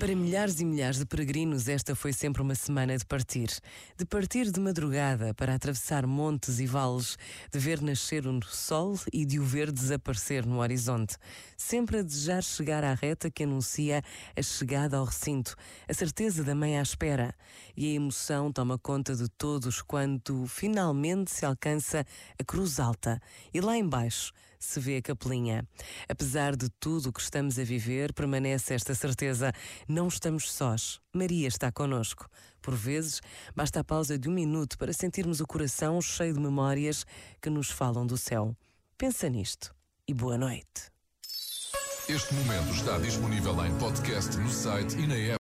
Para milhares e milhares de peregrinos, esta foi sempre uma semana de partir. De partir de madrugada para atravessar montes e vales, de ver nascer o sol e de o ver desaparecer no horizonte. Sempre a desejar chegar à reta que anuncia a chegada ao recinto, a certeza da mãe à espera. E a emoção toma conta de todos quando finalmente se alcança a cruz alta e lá embaixo se vê a capelinha. Apesar de tudo o que estamos a viver, permanece esta certeza: não estamos sós. Maria está conosco. Por vezes, basta a pausa de um minuto para sentirmos o coração cheio de memórias que nos falam do céu. Pensa nisto e boa noite. Este momento está disponível em podcast no site e na app.